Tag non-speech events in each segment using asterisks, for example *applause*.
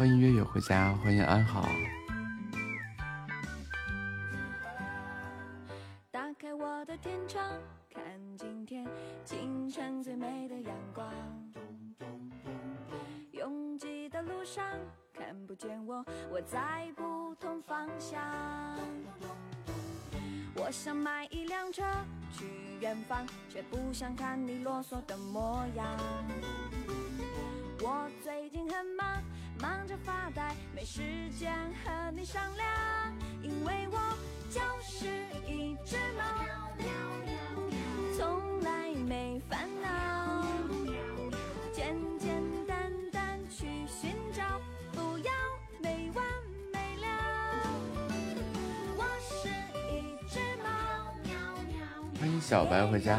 欢迎月月回家，欢迎安好。呆，没时间和你商量，因为我就是一只猫，从来没烦恼，简简单单去寻找，不要没完没了。我是一只猫，欢迎小白回家。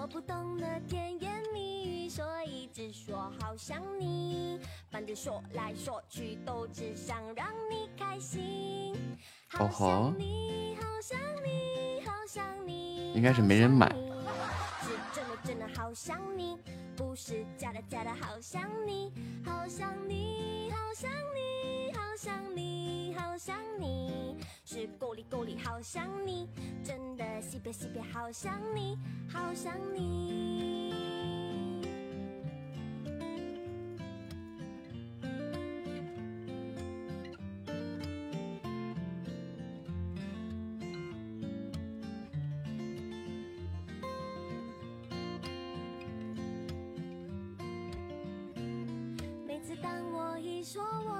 我不懂得甜言蜜语，所以只说好想你。反正说来说去都只想让你开心。好哦吼想你，好想你，好想你。应该是没人买是真的真的好想你，不是假的假的好想你，好想你，好想你，好想你，好想你，是够力够力好想你，真的西北西北好想你，好想你。每次当我一说我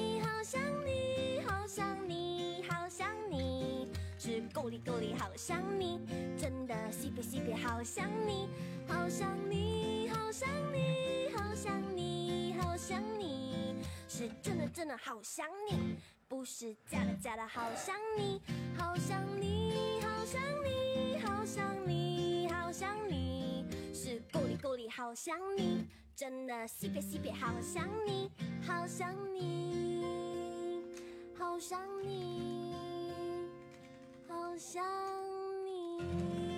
够力够力好想你，真的西北西北好想你，好想你，好想你，好想你，好想你，是真的真的好想你，不是假的假的好想你，好想你，好想你，好想你，好想你，是够力够力好想你，真的西北西北好想你，好想你，好想你，好想你。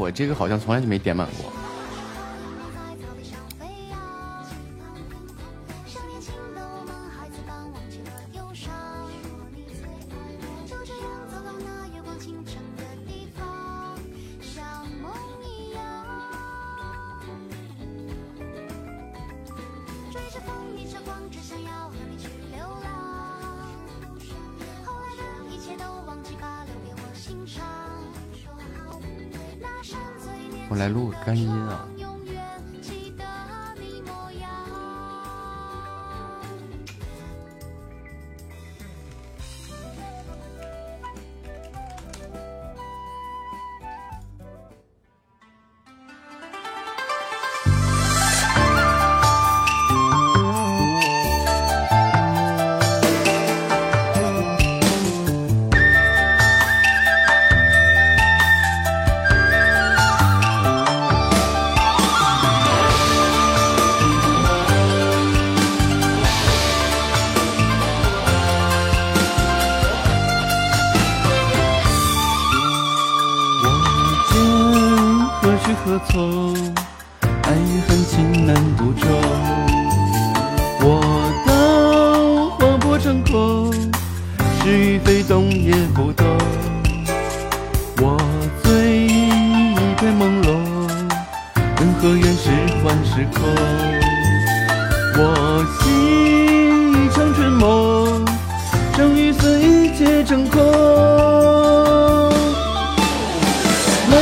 我这个好像从来就没点满过。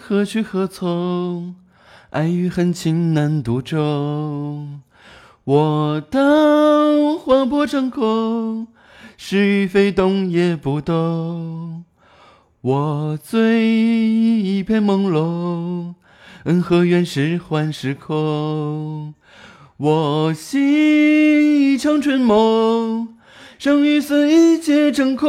何去何从？爱与恨情难独钟。我当划破长空，是与非动也不动。我醉一片朦胧，恩和怨是幻是空。我醒一场春梦，生与死一切成空。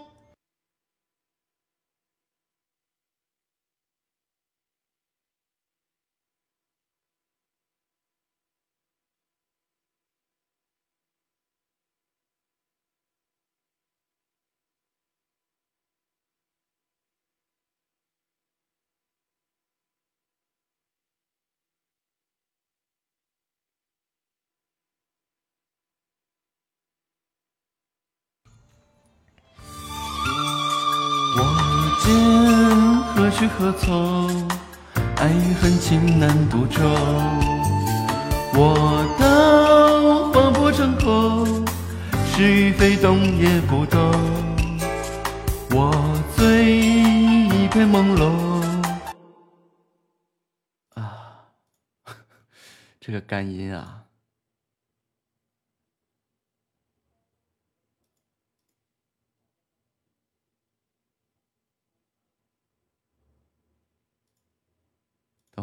去何从？爱与恨情难独钟。我当划破长空，是与非动也不动。我醉一片朦胧。啊，*laughs* 这个干音啊！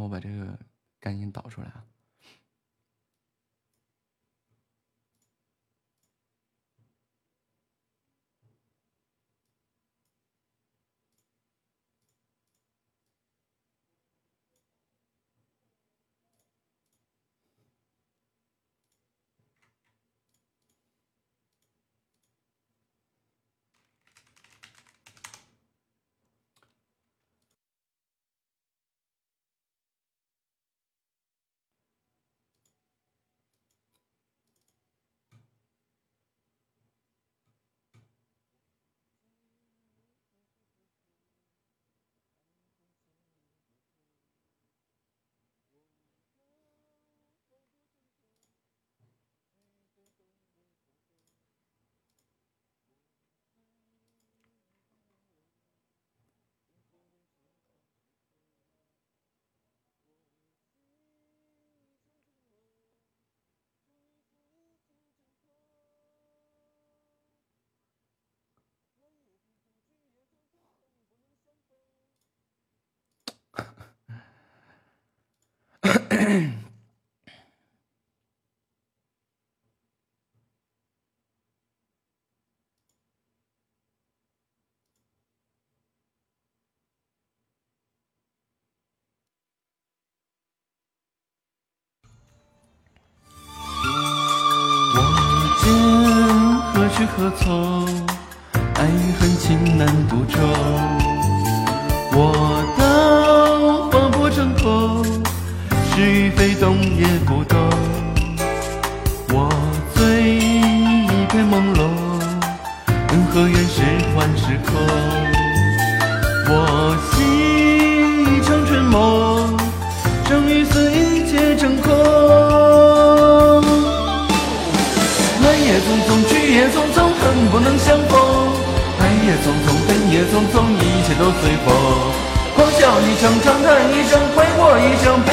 我把这个赶紧导出来啊。去何从，爱与恨情难独钟。我是与非懂也不懂。我醉一片朦胧，恩和怨是幻是空。我心一场春梦，生与死一切成空。来也匆匆，去也匆匆，恨不能相逢。爱也匆匆，恨也匆匆，一切都随风。狂笑一声，长叹一声，快活一生悲，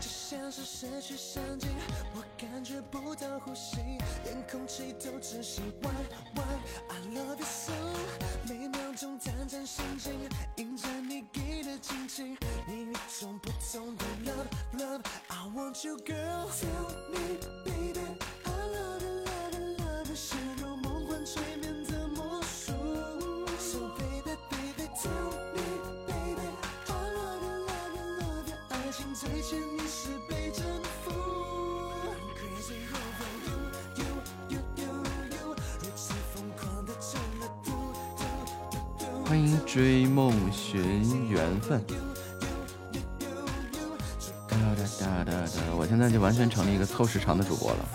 像是失去上进，我感觉不到呼吸，连空气都窒息。Why why I love you so？每秒钟胆战心惊，迎着你给的惊喜，你与众不同的 love love。I want you girl。Tell me baby I love you love you love you，陷入梦幻催眠的魔术。So baby baby tell me baby I love you love you love you，爱情最潜意识被征服。I'm crazy over you you you you you，如此疯狂的成了 do do do do。欢迎追梦寻缘分。那就完全成了一个凑时长的主播了。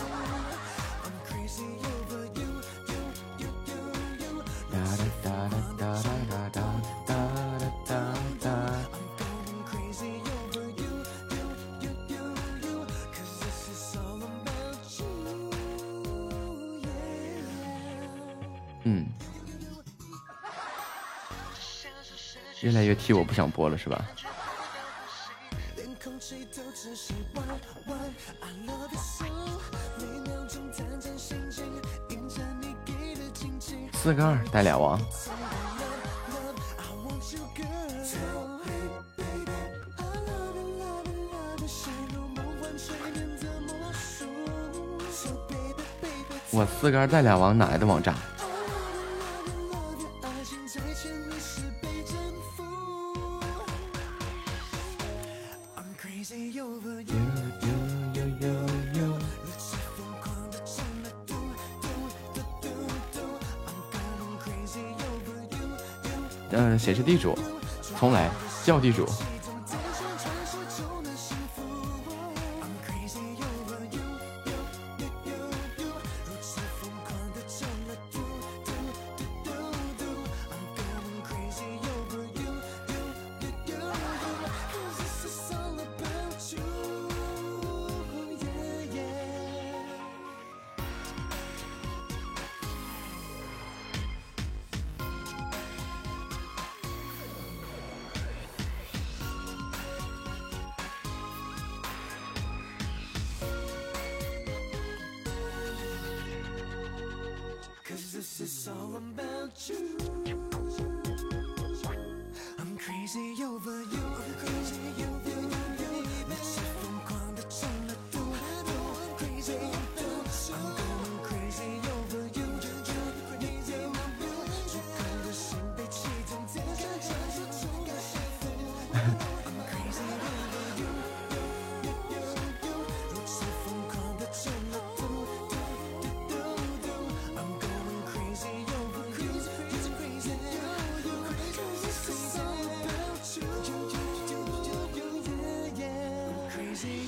越来越替我不想播了，是吧？四个二带俩王我四个二带俩王哪来的王炸？地主？重来，叫地主。Cause this is all about you.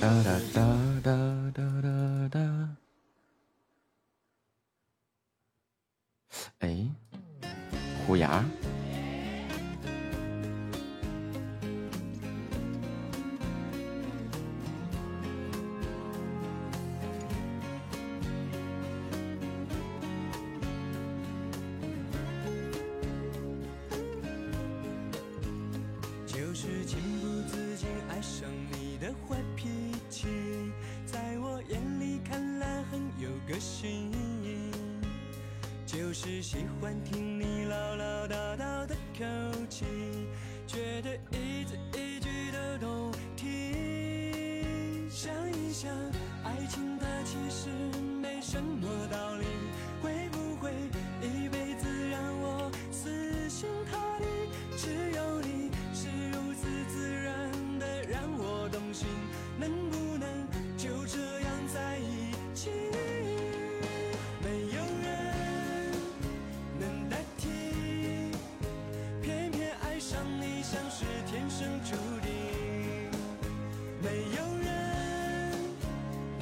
da da da.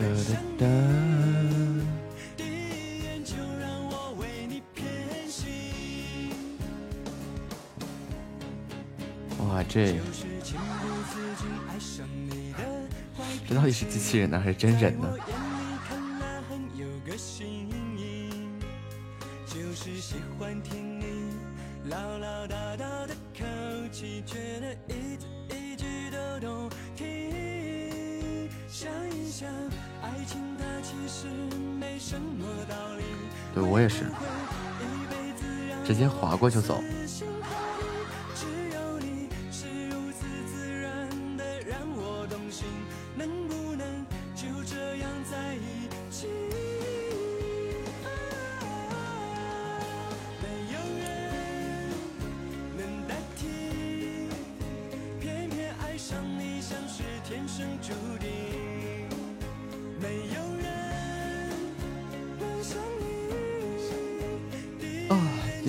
哒哒哒。哇，这。这到底是机器人呢，还是真人呢？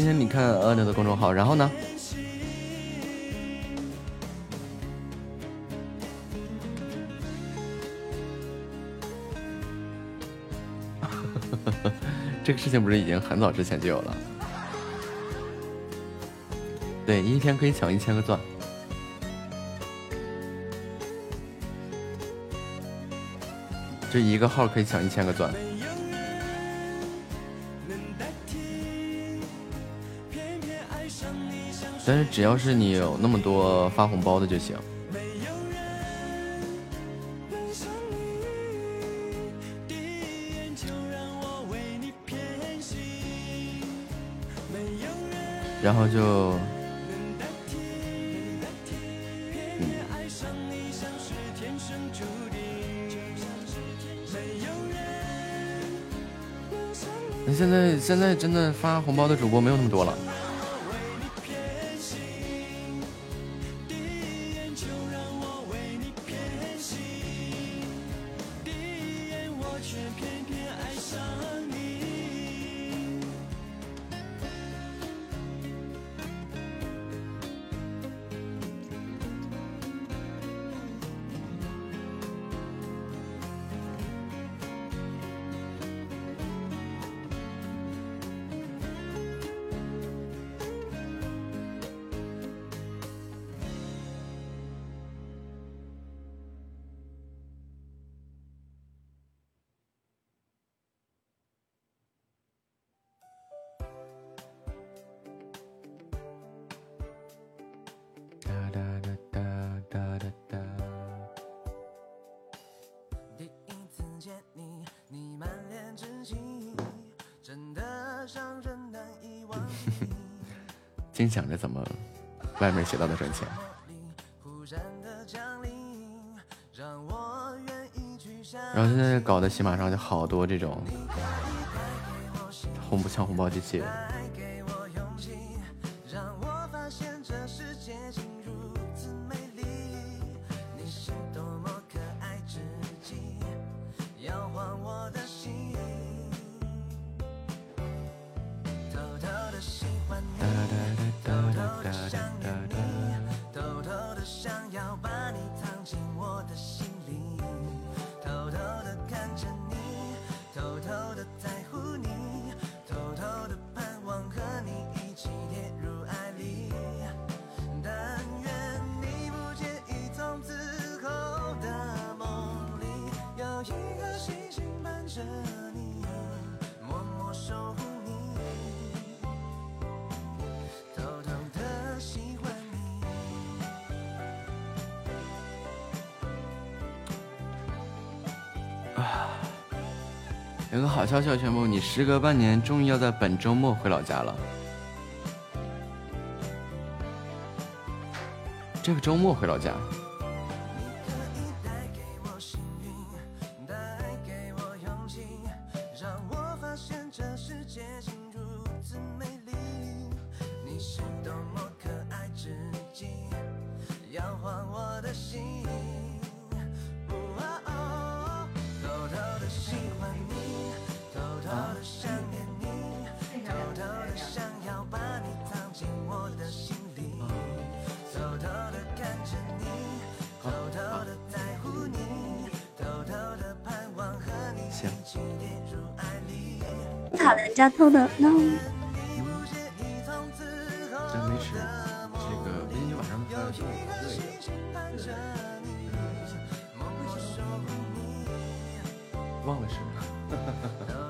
今天你看阿牛的公众号，然后呢？*laughs* 这个事情不是已经很早之前就有了？对，一天可以抢一千个钻。这一个号可以抢一千个钻。但是只要是你有那么多发红包的就行。然后就，嗯，那现在现在真的发红包的主播没有那么多了。学到的赚钱。然后现在搞的喜马上就好多这种红不抢红包机器。着你，默默守护你，偷偷的喜欢你。啊，有个好消息要宣布，你时隔半年终于要在本周末回老家了。这个周末回老家。的呢？真没吃，这个今天晚上不要做。忘了事了，忘 *laughs* 了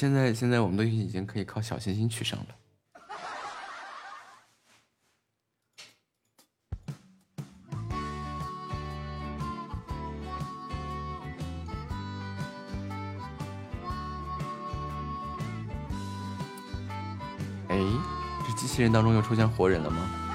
现在，现在我们都已经可以靠小星星取胜了。哎，这机器人当中又出现活人了吗？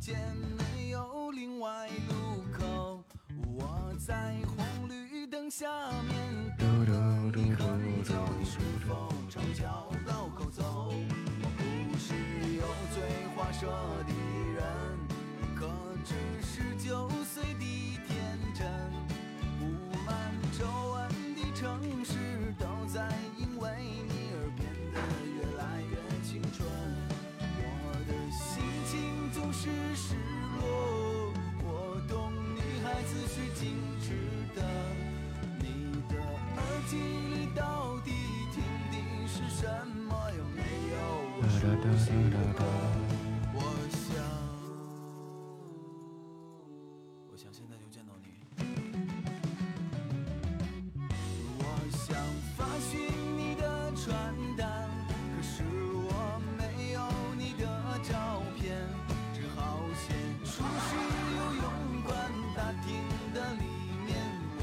间没有另外路口，我在红绿灯下面等你和你是否朝交道口走。我不是油嘴滑舌的人，可只是九岁的天真，布满皱纹的城市。是失落。我懂女孩子是矜持的你的耳机里到底听的是什么？有没有我熟悉的歌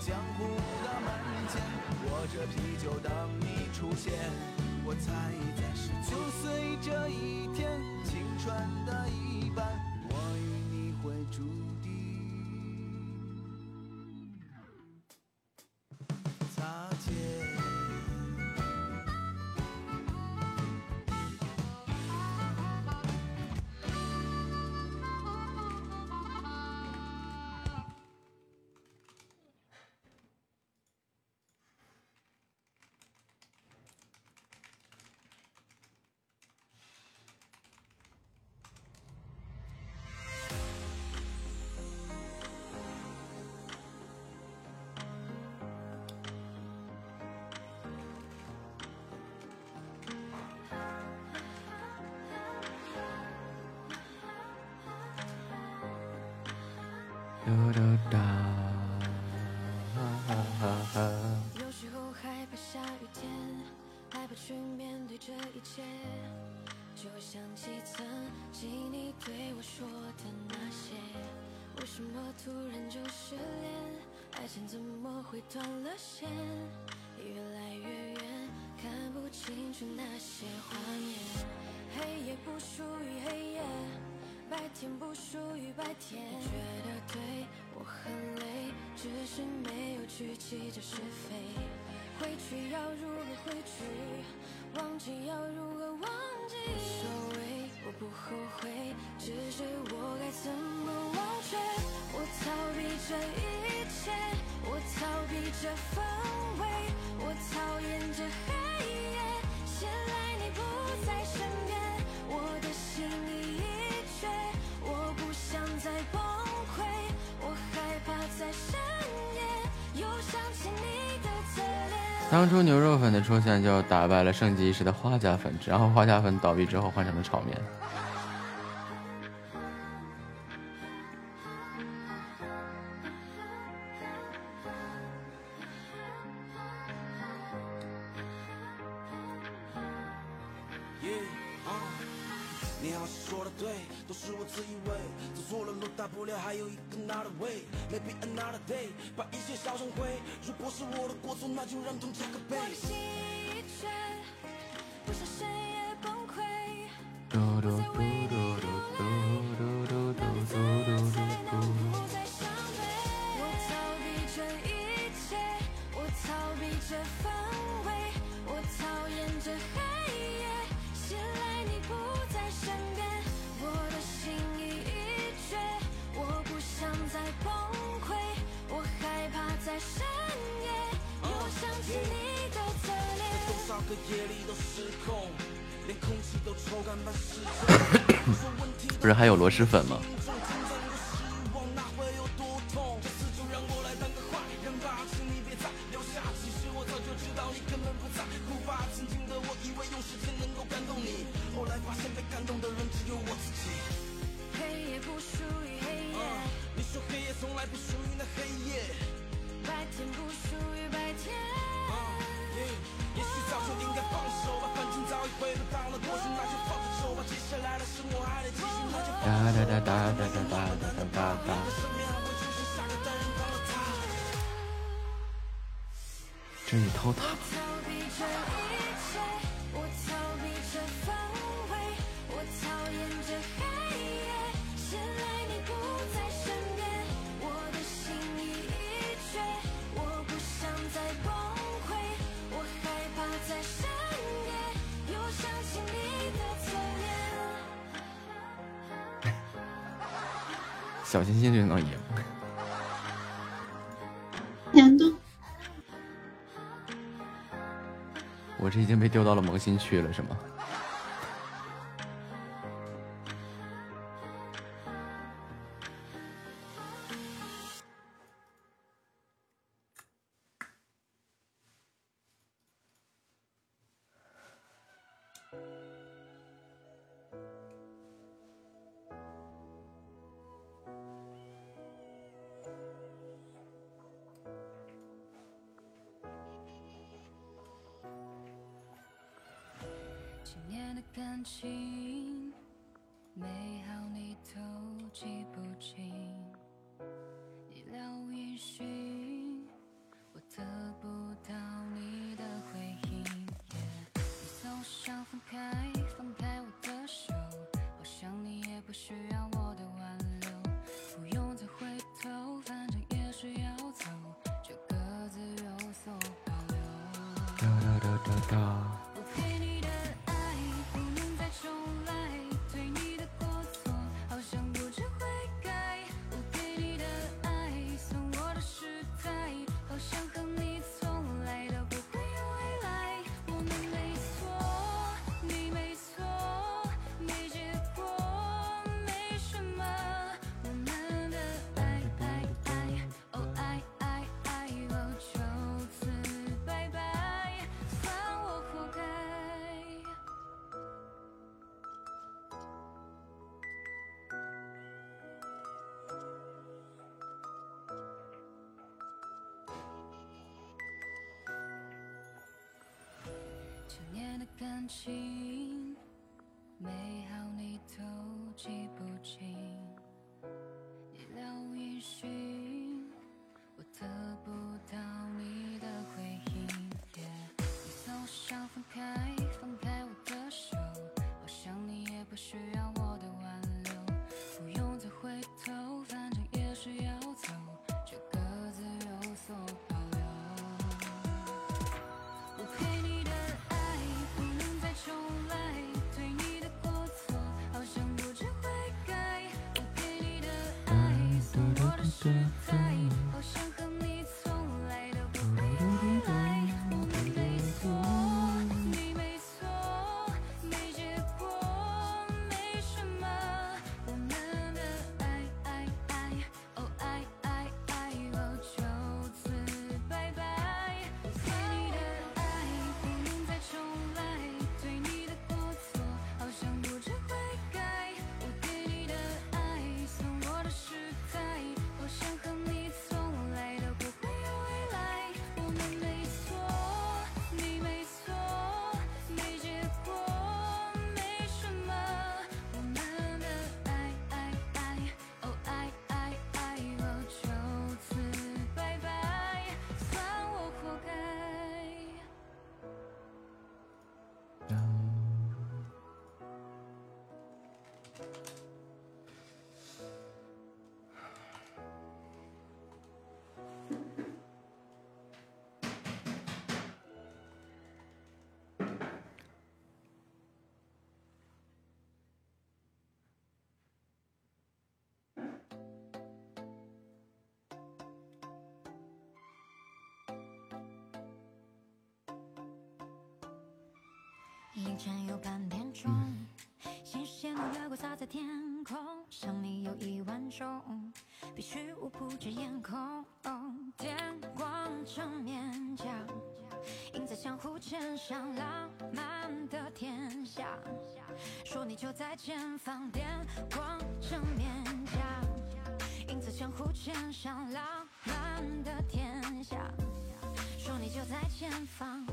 江湖的门前，握着啤酒等你出现。我猜在十九岁这一天，青春的一半，我与你会注定。哒哒哒。有时候害怕下雨天，害怕去面对这一切，就想起曾经你对我说的那些。为什么突然就失联？爱情怎么会断了线？越来越远，看不清楚那些画面。黑夜不属于黑夜。白天不属于白天。我觉得对我很累，只是没有去计较是非。回去要如何回去？忘记要如何忘记？无所谓，我不后悔，只是我该怎么忘却？我逃避这一切，我逃避这氛围，我讨厌这黑夜。当初牛肉粉的出现就打败了盛极一时的花甲粉然后花甲粉倒闭之后换成了炒面。你要是说的对，都是我自以为走错了路，大不了还有一个 another way，maybe another day，把一切烧成灰。如果是我的过错，那就让痛加个倍。我的心已绝，不是深夜崩溃。嘟嘟可夜里都失控，连空气都抽干了。失控，不是还有螺蛳粉吗？小心心就能赢。难度。我这已经被丢到了萌新区了，是吗？感情美好你都记不清。的灯凌晨有半点钟，新鲜的月光洒在天空，想你有一万种，必须捂不遮眼空。哦电光正面墙，影在相互肩上，浪漫的天下，说你就在前方。电光正面墙，影在相互肩上，浪漫的天下，说你就在前方。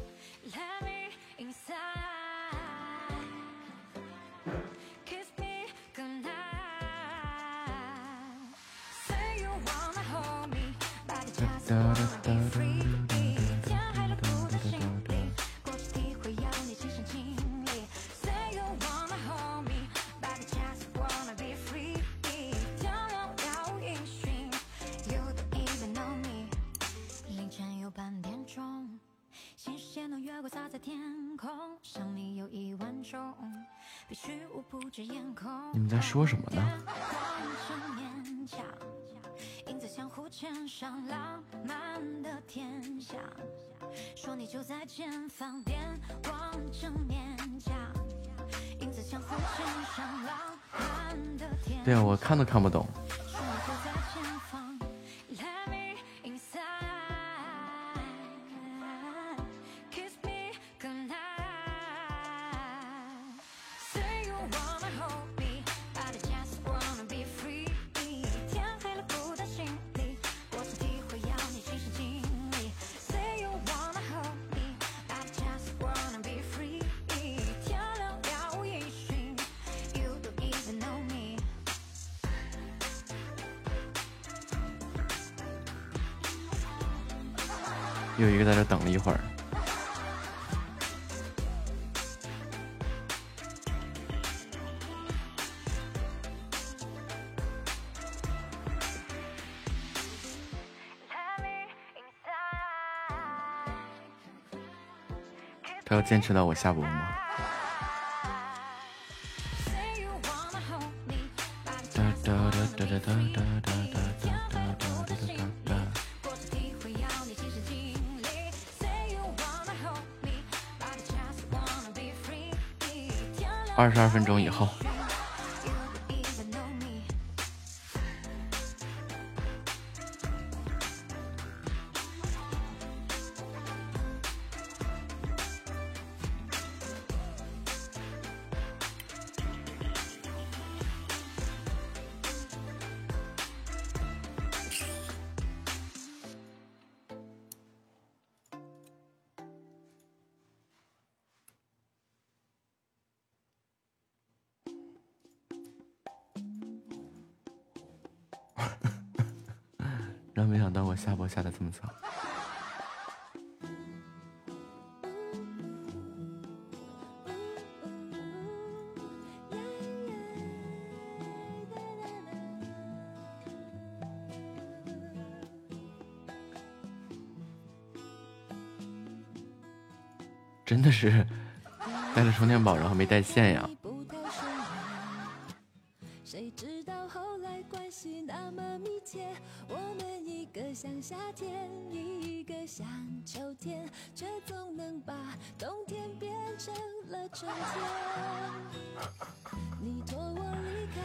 你们在说什么呢？相互牵上浪漫的天下，说你就在前方，别望正面墙，影子相思牵上浪漫的天下。对啊，我看都看不懂。又一个在这等了一会儿。他要坚持到我下播吗？二十二分钟以后。么密切，我们一个像夏天，一个像秋天，却总能把冬天变成了春天。你拖我离开，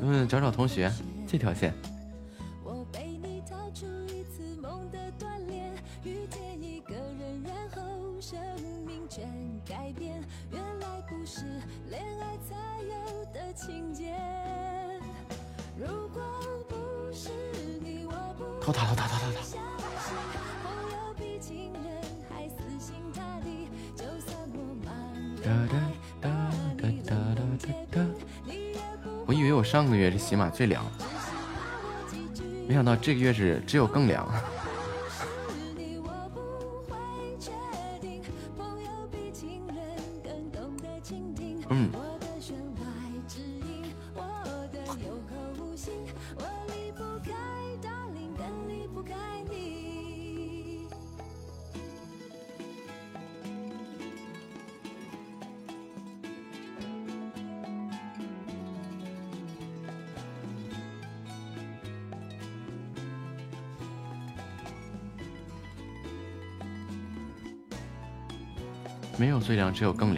嗯，找找同学，这条线。我背你逃出一次梦的，遇见一个人，然后生命全改变，原来不是恋爱才有的情节。偷塔偷塔偷塔塔。我以为我上个月是喜马最凉，没想到这个月是只有更凉。只有更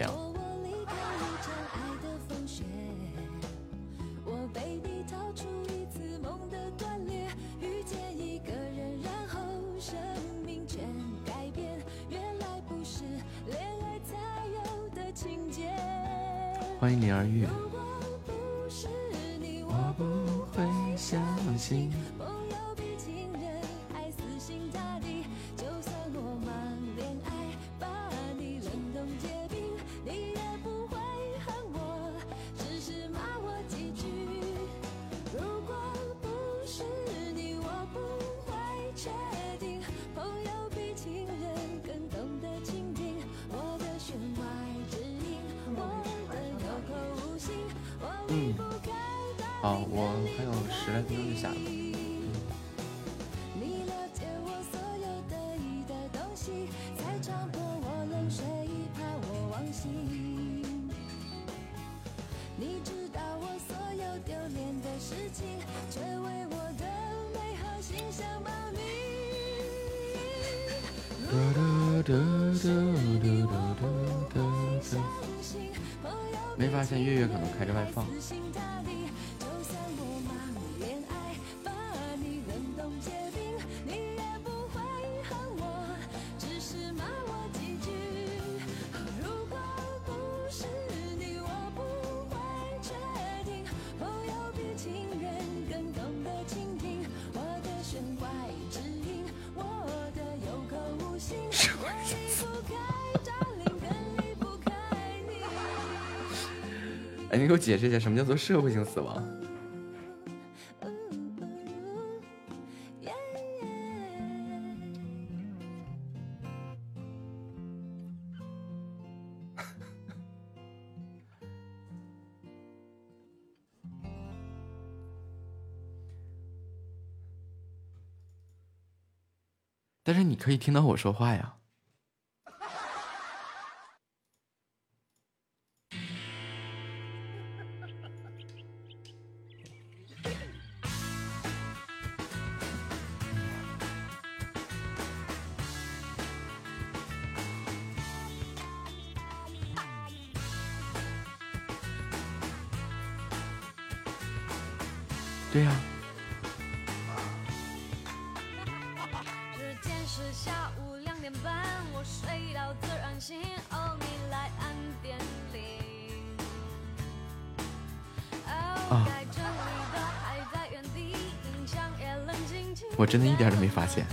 嗯，好，我还有十来分钟就下了。解释一下什么叫做社会性死亡。*laughs* 但是你可以听到我说话呀。对呀、啊。我真的一点都没发现。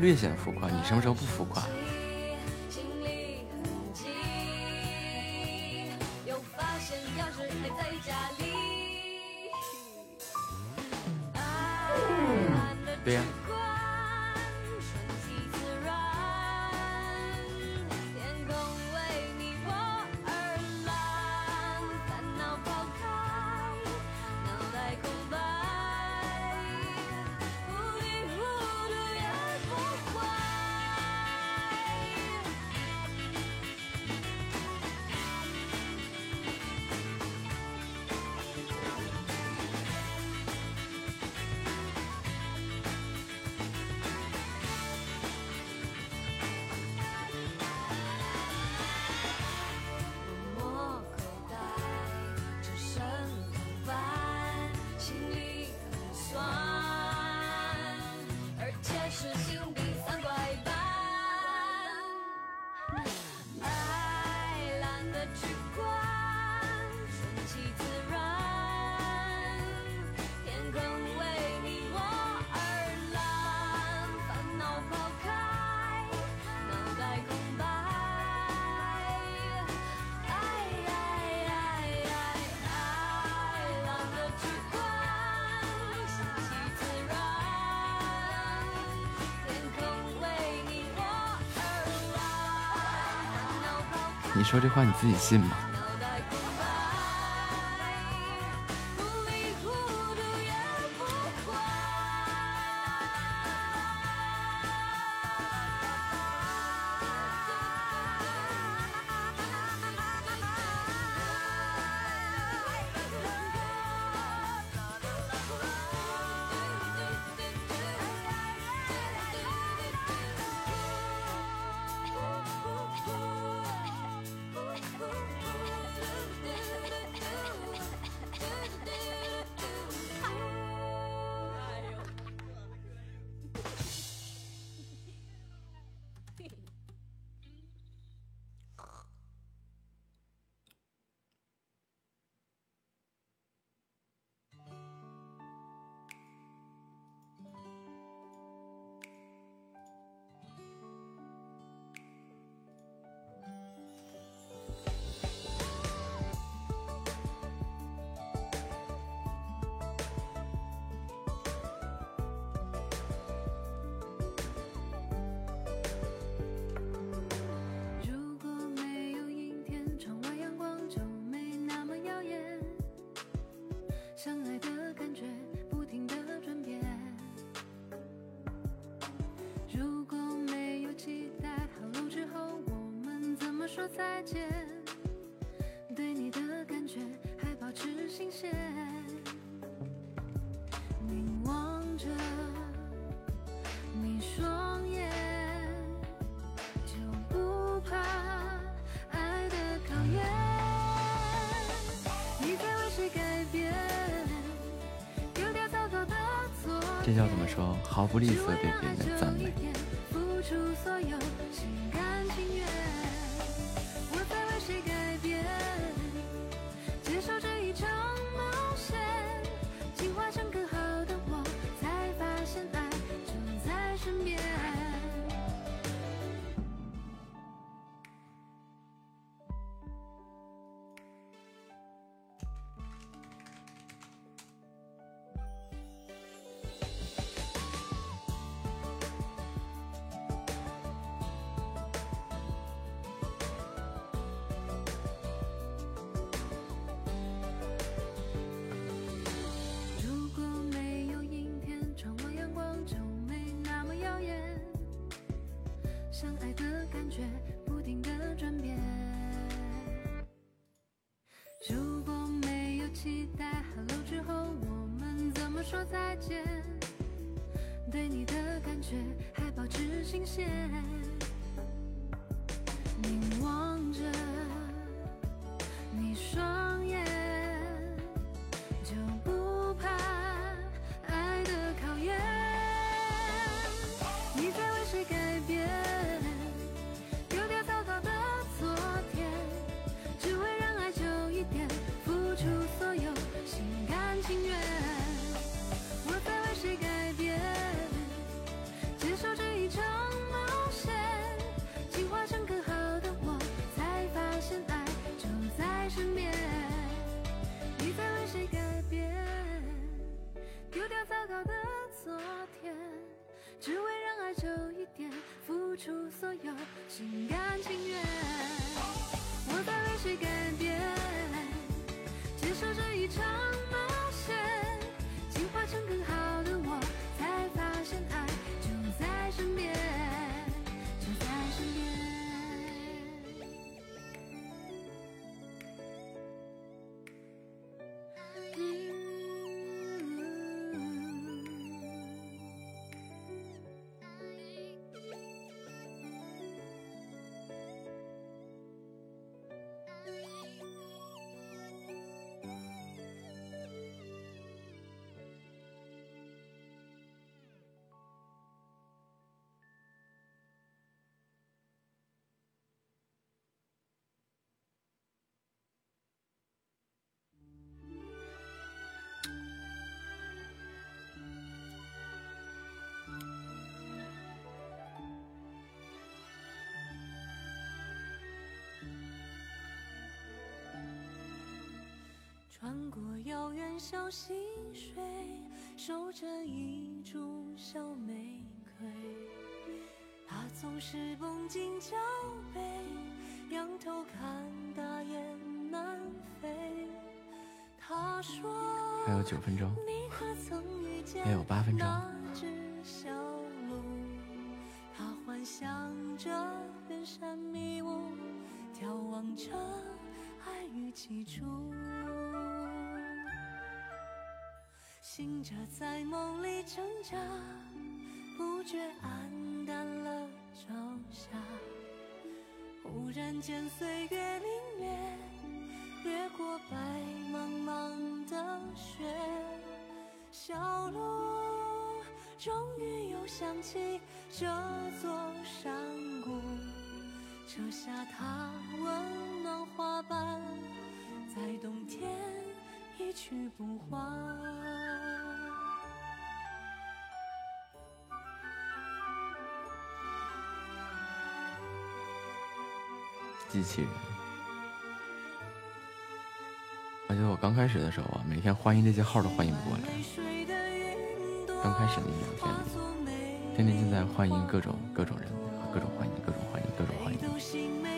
略显浮夸你什么时候不浮夸？你说这话你自己信吗？再见，对你的感觉还保持新鲜。凝望着你双眼，就不怕爱的考验。你在为谁改变？丢掉糟糕的昨天。这叫怎么说？毫不吝啬对别人的赞美。见？对你的感觉还保持新鲜。让穿过遥远小溪水，守着一株小玫瑰。它总是绷紧脚背，仰头看大雁南飞。他说。还有九分钟，你可曾遇见还有八分钟那只小鹿？它幻想着远山迷雾，眺望着爱与起初。醒着在梦里挣扎，不觉黯淡了朝霞。忽然间岁月凛冽，掠过白茫茫的雪，小路终于又想起这座山谷，折下它温暖花瓣，在冬天一去不还。机器人。而且我刚开始的时候啊，每天欢迎这些号都欢迎不过来。刚开始的一两天里，天天就在欢迎各种各种人，各种欢迎，各种欢迎，各种欢迎。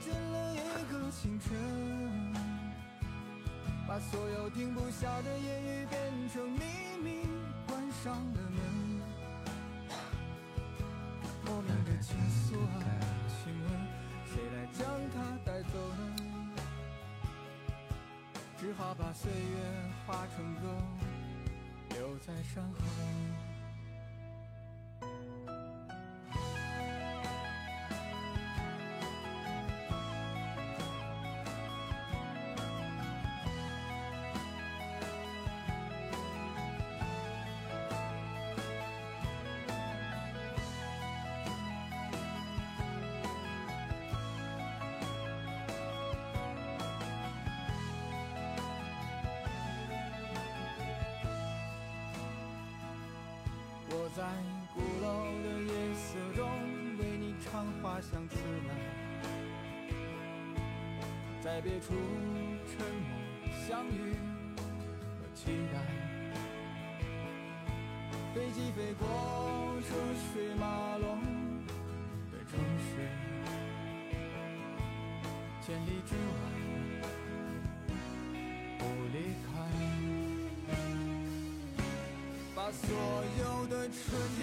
见了一个清晨，把所有停不下的言语变成秘密，关上了门。莫名的情愫啊，请问谁来将它带走呢？只好把岁月化成歌，留在山河。唱花香自来，在别处沉默相遇和期待。飞机飞过车水马龙的城市，千里之外不离开。把所有的春天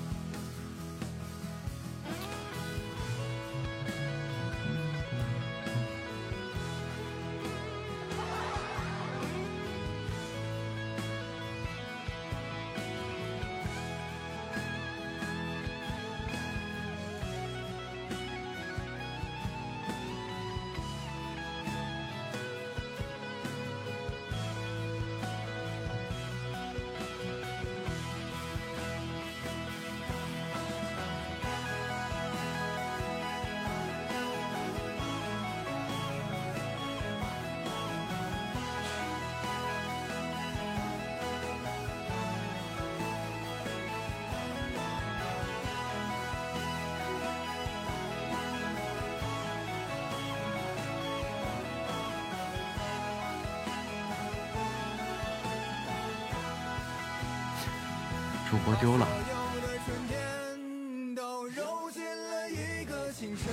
播丢了，所有的春天都揉进了一个清晨，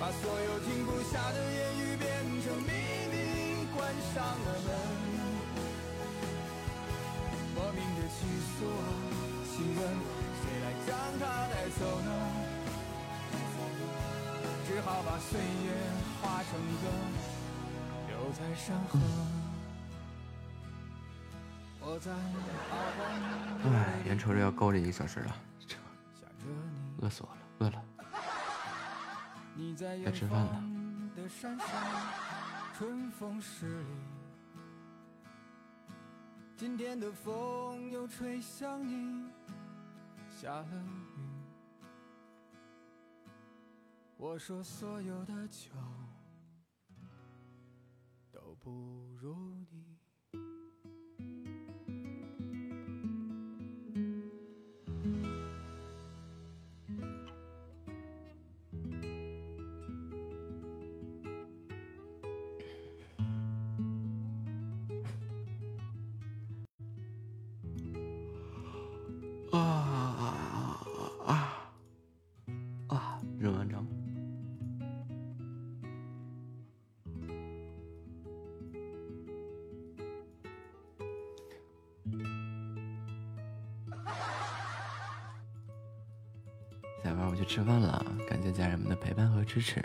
把所有停不下的言语变成秘密，关上了门。莫名的情愫啊，情人，谁来将它带走呢？只好把岁月化成歌，留在山河。我在哎，眼瞅着要够这一个小时了，饿死我了，饿了。该吃饭了，春风十里。今天的风又吹向你，下了雨。我说所有的酒都不如你。吃饭了，感谢家人们的陪伴和支持，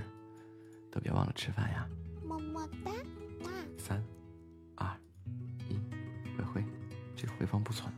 都别忘了吃饭呀！么么哒哒。三、二、一，灰灰，这个回放不存